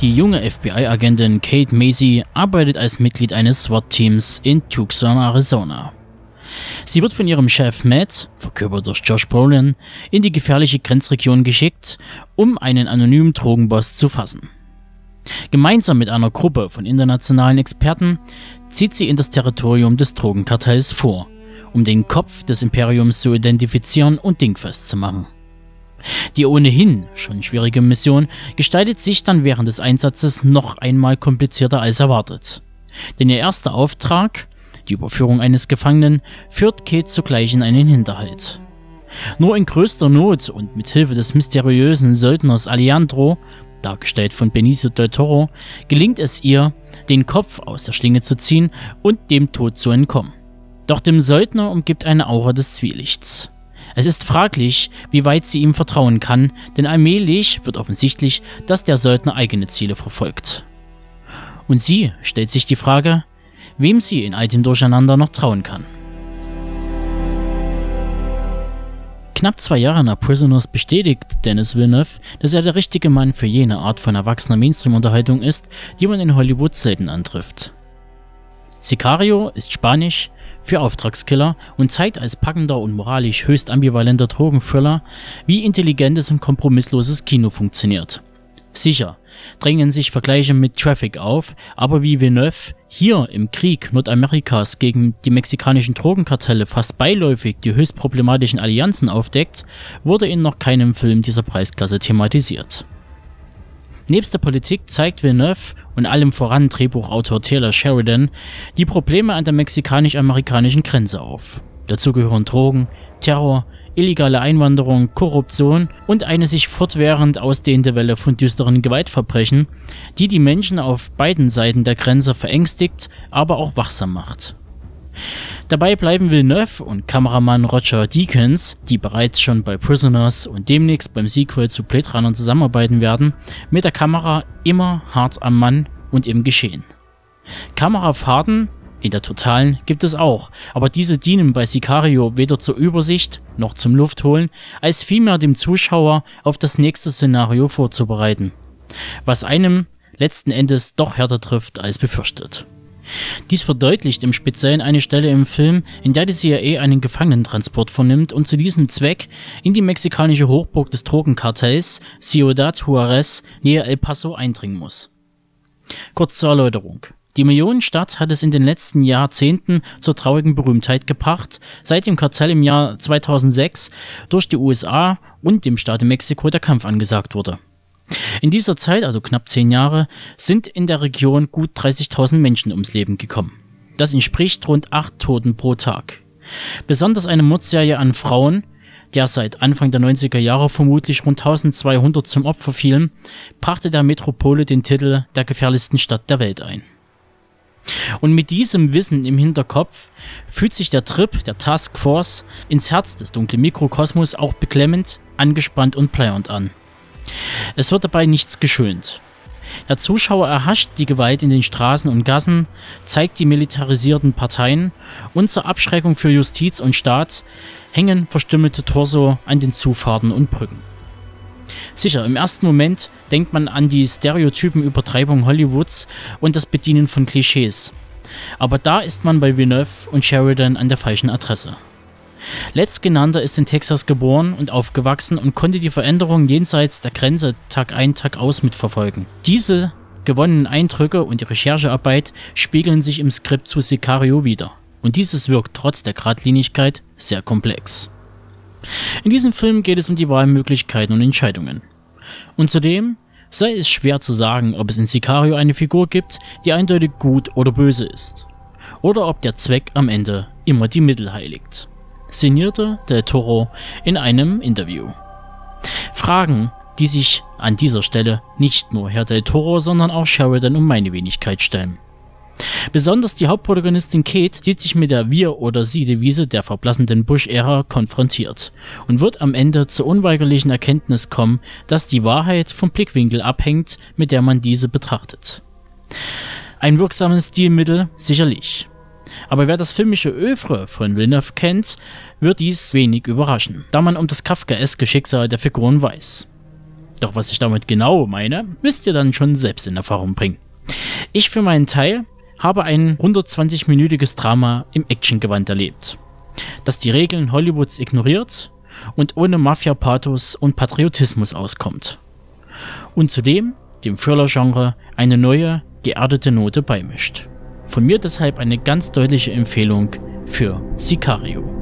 Die junge FBI-Agentin Kate Macy arbeitet als Mitglied eines SWAT-Teams in Tucson, Arizona. Sie wird von ihrem Chef Matt, verkörpert durch Josh Brolin, in die gefährliche Grenzregion geschickt, um einen anonymen Drogenboss zu fassen. Gemeinsam mit einer Gruppe von internationalen Experten zieht sie in das Territorium des Drogenkartells vor, um den Kopf des Imperiums zu identifizieren und dingfest zu machen. Die ohnehin schon schwierige Mission gestaltet sich dann während des Einsatzes noch einmal komplizierter als erwartet. Denn ihr erster Auftrag, die Überführung eines Gefangenen, führt Kate zugleich in einen Hinterhalt. Nur in größter Not und mit Hilfe des mysteriösen Söldners Alejandro, dargestellt von Benicio del Toro, gelingt es ihr, den Kopf aus der Schlinge zu ziehen und dem Tod zu entkommen. Doch dem Söldner umgibt eine Aura des Zwielichts. Es ist fraglich, wie weit sie ihm vertrauen kann, denn allmählich wird offensichtlich, dass der Söldner eigene Ziele verfolgt. Und sie stellt sich die Frage, wem sie in all dem Durcheinander noch trauen kann. Knapp zwei Jahre nach Prisoners bestätigt Dennis Villeneuve, dass er der richtige Mann für jene Art von erwachsener Mainstream-Unterhaltung ist, die man in Hollywood selten antrifft. Sicario ist spanisch, für Auftragskiller und zeigt als packender und moralisch höchst ambivalenter Drogenfüller, wie intelligentes und kompromissloses Kino funktioniert. Sicher, drängen sich Vergleiche mit Traffic auf, aber wie Villeneuve hier im Krieg Nordamerikas gegen die mexikanischen Drogenkartelle fast beiläufig die höchst problematischen Allianzen aufdeckt, wurde in noch keinem Film dieser Preisklasse thematisiert. Nebst der Politik zeigt Villeneuve und allem voran Drehbuchautor Taylor Sheridan die Probleme an der mexikanisch-amerikanischen Grenze auf. Dazu gehören Drogen, Terror, illegale Einwanderung, Korruption und eine sich fortwährend ausdehnende Welle von düsteren Gewaltverbrechen, die die Menschen auf beiden Seiten der Grenze verängstigt, aber auch wachsam macht. Dabei bleiben Villeneuve und Kameramann Roger Deakins, die bereits schon bei Prisoners und demnächst beim Sequel zu Blade Runner zusammenarbeiten werden, mit der Kamera immer hart am Mann und im Geschehen. Kamerafahrten in der totalen gibt es auch, aber diese dienen bei Sicario weder zur Übersicht noch zum Luftholen, als vielmehr dem Zuschauer auf das nächste Szenario vorzubereiten, was einem letzten Endes doch härter trifft als befürchtet. Dies verdeutlicht im Speziellen eine Stelle im Film, in der die CIA einen Gefangenentransport vornimmt und zu diesem Zweck in die mexikanische Hochburg des Drogenkartells Ciudad Juarez nähe El Paso eindringen muss. Kurz zur Erläuterung. Die Millionenstadt hat es in den letzten Jahrzehnten zur traurigen Berühmtheit gebracht, seit dem Kartell im Jahr 2006 durch die USA und dem Staat Mexiko der Kampf angesagt wurde. In dieser Zeit, also knapp zehn Jahre, sind in der Region gut 30.000 Menschen ums Leben gekommen. Das entspricht rund acht Toten pro Tag. Besonders eine Mordserie an Frauen, der seit Anfang der 90er Jahre vermutlich rund 1200 zum Opfer fielen, brachte der Metropole den Titel der gefährlichsten Stadt der Welt ein. Und mit diesem Wissen im Hinterkopf fühlt sich der Trip der Task Force ins Herz des dunklen Mikrokosmos auch beklemmend, angespannt und pleiernd an. Es wird dabei nichts geschönt. Der Zuschauer erhascht die Gewalt in den Straßen und Gassen, zeigt die militarisierten Parteien und zur Abschreckung für Justiz und Staat hängen verstümmelte Torso an den Zufahrten und Brücken. Sicher, im ersten Moment denkt man an die Stereotypen-Übertreibung Hollywoods und das Bedienen von Klischees. Aber da ist man bei Villeneuve und Sheridan an der falschen Adresse. Letztgenannter ist in Texas geboren und aufgewachsen und konnte die Veränderungen jenseits der Grenze Tag ein, Tag aus mitverfolgen. Diese gewonnenen Eindrücke und die Recherchearbeit spiegeln sich im Skript zu Sicario wieder. Und dieses wirkt trotz der Gradlinigkeit sehr komplex. In diesem Film geht es um die Wahlmöglichkeiten und Entscheidungen. Und zudem sei es schwer zu sagen, ob es in Sicario eine Figur gibt, die eindeutig gut oder böse ist. Oder ob der Zweck am Ende immer die Mittel heiligt sinnierte Del Toro in einem Interview. Fragen, die sich an dieser Stelle nicht nur Herr Del Toro, sondern auch Sheridan um meine Wenigkeit stellen. Besonders die Hauptprotagonistin Kate sieht sich mit der Wir- oder Sie-Devise der verblassenden Bush-Ära konfrontiert und wird am Ende zur unweigerlichen Erkenntnis kommen, dass die Wahrheit vom Blickwinkel abhängt, mit der man diese betrachtet. Ein wirksames Stilmittel, sicherlich. Aber wer das filmische Övre von Villeneuve kennt, wird dies wenig überraschen, da man um das Kafkaeske Schicksal der Figuren weiß. Doch was ich damit genau meine, müsst ihr dann schon selbst in Erfahrung bringen. Ich für meinen Teil habe ein 120-minütiges Drama im Actiongewand erlebt, das die Regeln Hollywoods ignoriert und ohne Mafia-Pathos und Patriotismus auskommt. Und zudem dem Thriller-Genre eine neue, geerdete Note beimischt. Von mir deshalb eine ganz deutliche Empfehlung für Sicario.